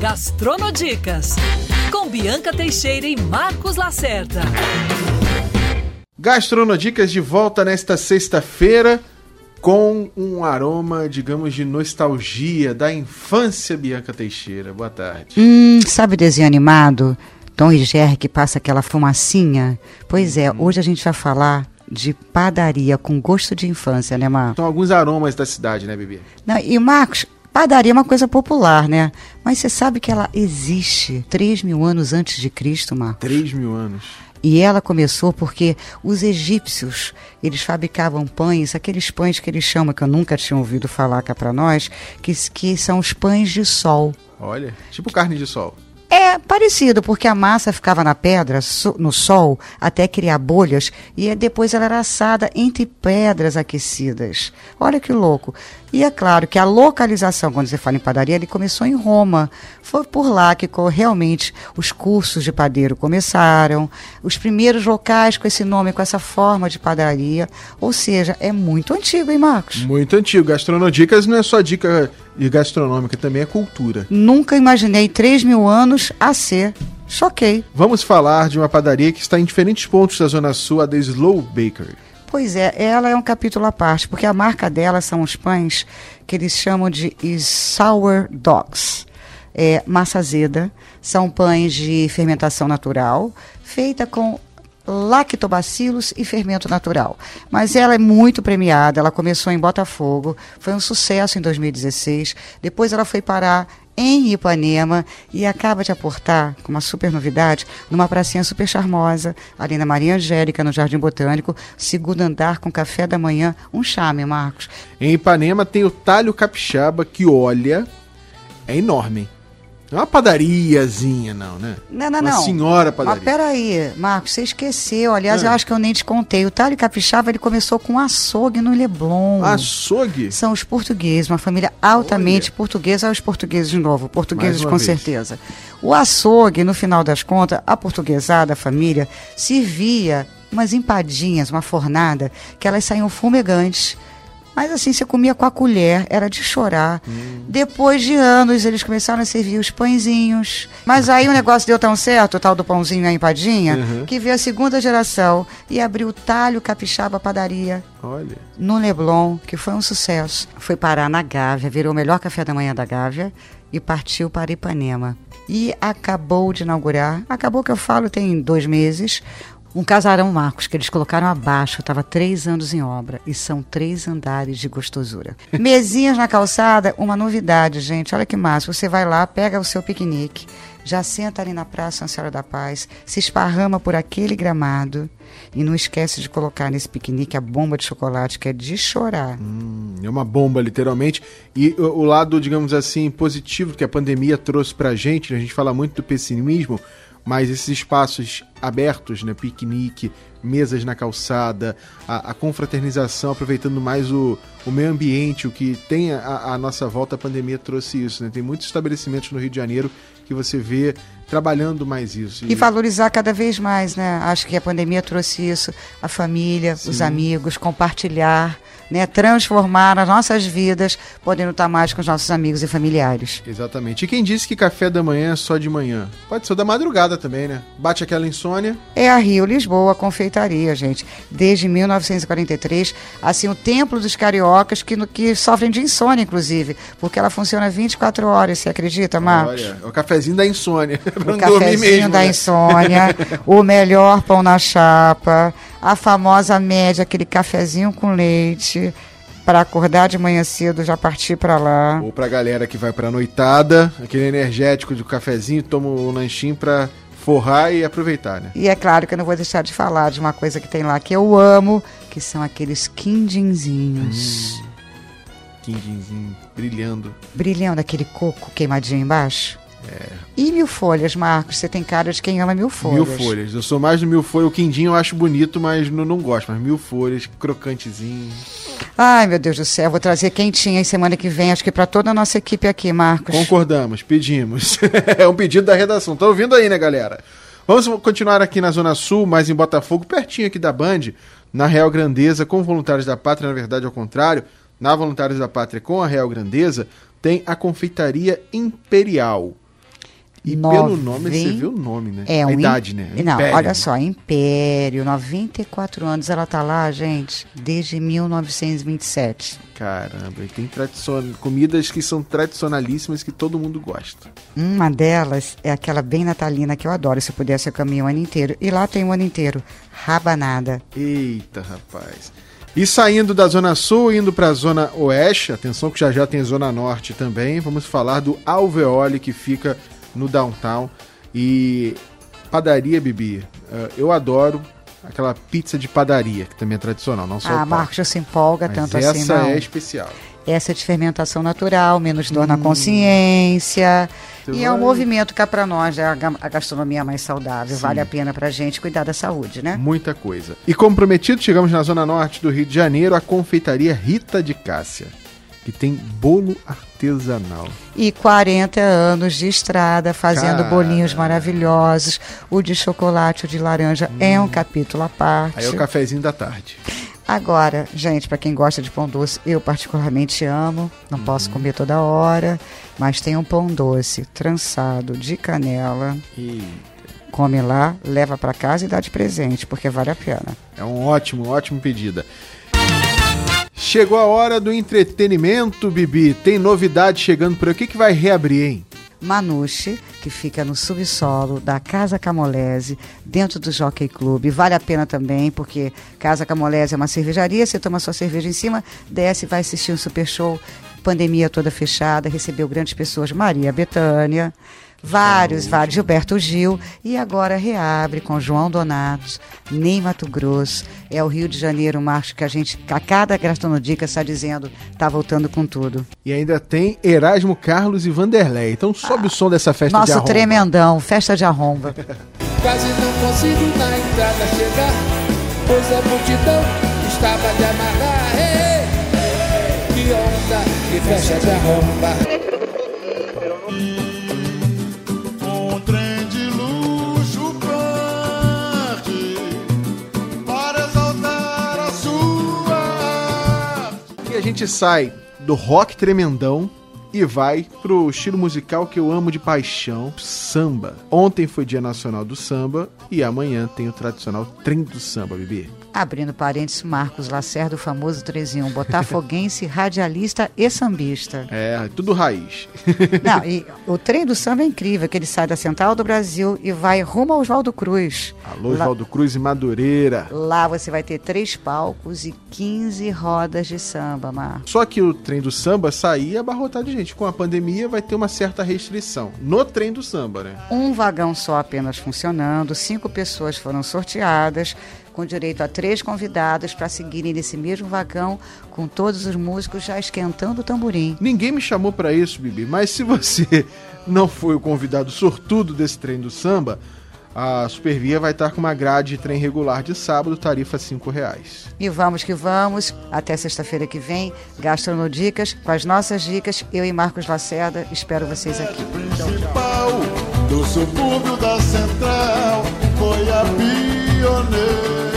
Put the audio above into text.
Gastronodicas, com Bianca Teixeira e Marcos Lacerda. Gastronodicas de volta nesta sexta-feira com um aroma, digamos, de nostalgia da infância Bianca Teixeira. Boa tarde. Hum, sabe o desenho animado? Tom e Jerry que passa aquela fumacinha? Pois é, hum. hoje a gente vai falar de padaria com gosto de infância, né, Marcos? São alguns aromas da cidade, né, Bibi? Não, e Marcos, padaria é uma coisa popular, né? Mas você sabe que ela existe 3 mil anos antes de Cristo, Marcos? 3 mil anos. E ela começou porque os egípcios, eles fabricavam pães, aqueles pães que eles chamam, que eu nunca tinha ouvido falar cá para nós, que, que são os pães de sol. Olha, tipo carne de sol. É parecido, porque a massa ficava na pedra, no sol, até criar bolhas, e depois ela era assada entre pedras aquecidas. Olha que louco. E é claro que a localização, quando você fala em padaria, ele começou em Roma. Foi por lá que realmente os cursos de padeiro começaram, os primeiros locais com esse nome, com essa forma de padaria. Ou seja, é muito antigo, hein, Marcos? Muito antigo. Gastronodicas não é só dica gastronômica, também é cultura. Nunca imaginei 3 mil anos a ser Choquei. Vamos falar de uma padaria que está em diferentes pontos da Zona Sul, a The Slow Bakery. Pois é, ela é um capítulo à parte, porque a marca dela são os pães que eles chamam de sour dogs. É, massa azeda, são pães de fermentação natural, feita com lactobacilos e fermento natural. Mas ela é muito premiada, ela começou em Botafogo, foi um sucesso em 2016, depois ela foi parar em Ipanema e acaba de aportar, com uma super novidade, numa pracinha super charmosa, ali na Maria Angélica, no Jardim Botânico, segundo andar com café da manhã, um charme, Marcos. Em Ipanema tem o Talho Capixaba, que olha, é enorme. Não é uma padariazinha, não, né? Não, não, uma não. senhora padaria. Mas peraí, Marcos, você esqueceu. Aliás, é. eu acho que eu nem te contei. O Talho Capixaba, ele começou com açougue no Leblon. Açougue? São os portugueses, uma família altamente Olha. portuguesa. Os portugueses de novo, portugueses com vez. certeza. O açougue, no final das contas, a portuguesada, a família, servia umas empadinhas, uma fornada, que elas saíam fumegantes mas assim, você comia com a colher, era de chorar. Hum. Depois de anos, eles começaram a servir os pãezinhos. Mas aí o negócio deu tão certo, o tal do pãozinho e a empadinha, uhum. que veio a segunda geração e abriu o Talho Capixaba Padaria. Olha. No Leblon, que foi um sucesso. Foi parar na Gávea, virou o melhor café da manhã da Gávea e partiu para Ipanema. E acabou de inaugurar, acabou que eu falo, tem dois meses, um casarão Marcos que eles colocaram abaixo, estava três anos em obra e são três andares de gostosura. Mesinhas na calçada, uma novidade, gente. Olha que massa. Você vai lá, pega o seu piquenique, já senta ali na Praça São Senhora da Paz, se esparrama por aquele gramado e não esquece de colocar nesse piquenique a bomba de chocolate, que é de chorar. Hum, é uma bomba, literalmente. E o, o, lado, digamos assim, positivo que a pandemia trouxe pra gente, né? a gente fala muito do pessimismo, mas esses espaços abertos, né, piquenique, mesas na calçada, a, a confraternização, aproveitando mais o, o meio ambiente, o que tem a, a nossa volta à pandemia trouxe isso. Né? Tem muitos estabelecimentos no Rio de Janeiro que você vê trabalhando mais isso. E, e valorizar cada vez mais, né? Acho que a pandemia trouxe isso, a família, Sim. os amigos, compartilhar né, transformar as nossas vidas, podendo estar mais com os nossos amigos e familiares. Exatamente. E quem disse que café da manhã é só de manhã? Pode ser da madrugada também, né? Bate aquela insônia. É a Rio Lisboa Confeitaria, gente. Desde 1943, assim, o templo dos cariocas que, que sofrem de insônia, inclusive, porque ela funciona 24 horas, você acredita, Marcos? Olha, é o cafezinho da insônia. o cafezinho mesmo, da né? insônia, o melhor pão na chapa, a famosa média, aquele cafezinho com leite, para acordar de manhã cedo já partir para lá. Ou pra galera que vai pra noitada, aquele energético de cafezinho, toma um lanchinho pra forrar e aproveitar, né? E é claro que eu não vou deixar de falar de uma coisa que tem lá que eu amo, que são aqueles quindinzinhos. Hum, quindinzinho brilhando. Brilhando aquele coco queimadinho embaixo. É. E mil folhas, Marcos? Você tem cara de quem ama mil folhas. Mil folhas. Eu sou mais do mil folhas. O quindinho eu acho bonito, mas não, não gosto. Mas mil folhas, crocantezinho. Ai, meu Deus do céu. Vou trazer quentinha aí semana que vem. Acho que para toda a nossa equipe aqui, Marcos. Concordamos, pedimos. é um pedido da redação. Tá ouvindo aí, né, galera? Vamos continuar aqui na Zona Sul, mais em Botafogo, pertinho aqui da Band, na Real Grandeza, com Voluntários da Pátria, na verdade, ao contrário. Na Voluntários da Pátria com a Real Grandeza, tem a Confeitaria Imperial E pelo nome, você vê o nome, né? É, a um idade, né? Não, Império. olha só, Império, 94 anos. Ela tá lá, gente, desde 1927. Caramba, e tem tradicion... comidas que são tradicionalíssimas que todo mundo gosta. Uma delas é aquela bem natalina que eu adoro. Se eu pudesse, eu caminho o ano inteiro. E lá tem o ano inteiro. Rabanada. Eita, rapaz. E saindo da Zona Sul, indo para a Zona Oeste, atenção que já já tem Zona Norte também, vamos falar do Alveole, que fica no downtown. E padaria, Bibi, uh, eu adoro aquela pizza de padaria, que também é tradicional, não só Ah, Marcos já se empolga Mas tanto essa assim, não. é especial. Essa é de fermentação natural, menos dor na Hum. consciência. Você E é um movimento cá para nós, é a ga- a gastronomia mais saudável. Sim. Vale a pena pra gente cuidar da saúde, né? Muita coisa. E como prometido, chegamos na Zona Norte do Rio de Janeiro, a confeitaria Rita de Cássia, que tem bolo artesanal. E 40 anos de estrada fazendo Cara. bolinhos maravilhosos. O de chocolate, o de laranja é um capítulo à parte. Aí é o cafezinho da tarde. Agora, gente, para quem gosta de pão doce, eu particularmente amo. Não posso comer toda hora, mas tem um pão doce trançado de canela. E Come lá, leva para casa e dá de presente, porque vale a pena. é um ótimo, ótimo pedida. Chegou a hora do entretenimento, Bibi. Tem novidade chegando por. O que, vai reabrir, hein? Manuche, que fica no subsolo da Casa Camolese, dentro do Jockey Club. Vale a pena também, porque Casa Camolese é uma cervejaria, você toma sua cerveja em cima, desce vai assistir um super show. Pandemia toda fechada, recebeu grandes pessoas, Maria Bethânia, vários, vários, Gilberto Gil, e agora reabre com João Donato, Ney Mato Grosso. É o Rio de Janeiro, Marcos, que a gente, a cada Gastronodica está dizendo, está voltando com tudo. E ainda tem Erasmo Carlos e Vanderlei. Então sobe o som dessa festa de Nosso tremendão, festa de arromba. Quase não consigo na entrada chegar, pois a multidão estava de amarrar. Que festa de arromba. Um trem de luxo parte para exaltar a sua arte. E a gente sai do rock tremendão e vai pro estilo musical que eu amo de paixão, samba. Ontem foi Dia Nacional do Samba e amanhã tem o tradicional Trem do Samba, Bibi. Abrindo parênteses, Marcos Lacerda, o famoso 3 botafoguense, radialista e sambista. É, tudo raiz. Não, e o trem do samba é incrível, que ele sai da Central do Brasil e vai rumo ao Oswaldo Cruz. Alô, Oswaldo Cruz e Madureira. Lá você vai ter três palcos e 15 rodas de samba, Marcos. Só que o trem do samba saía abarrotado de gente. Com a pandemia vai ter uma certa restrição. No trem do samba, né? Um vagão só apenas funcionando, cinco pessoas foram sorteadas, com direito a três convidados para seguirem nesse mesmo vagão, com todos os músicos já esquentando o tamborim. Ninguém me chamou pra isso, Bibi, mas se você não foi o convidado sortudo desse trem do samba, a Supervia vai estar com uma grade de trem regular de sábado, tarifa 5 reais. E vamos que vamos, até sexta-feira que vem, Gastronodicas, com as nossas dicas, eu e Marcos Lacerda, espero vocês aqui. principal do subúrbio da central foi a pioneira.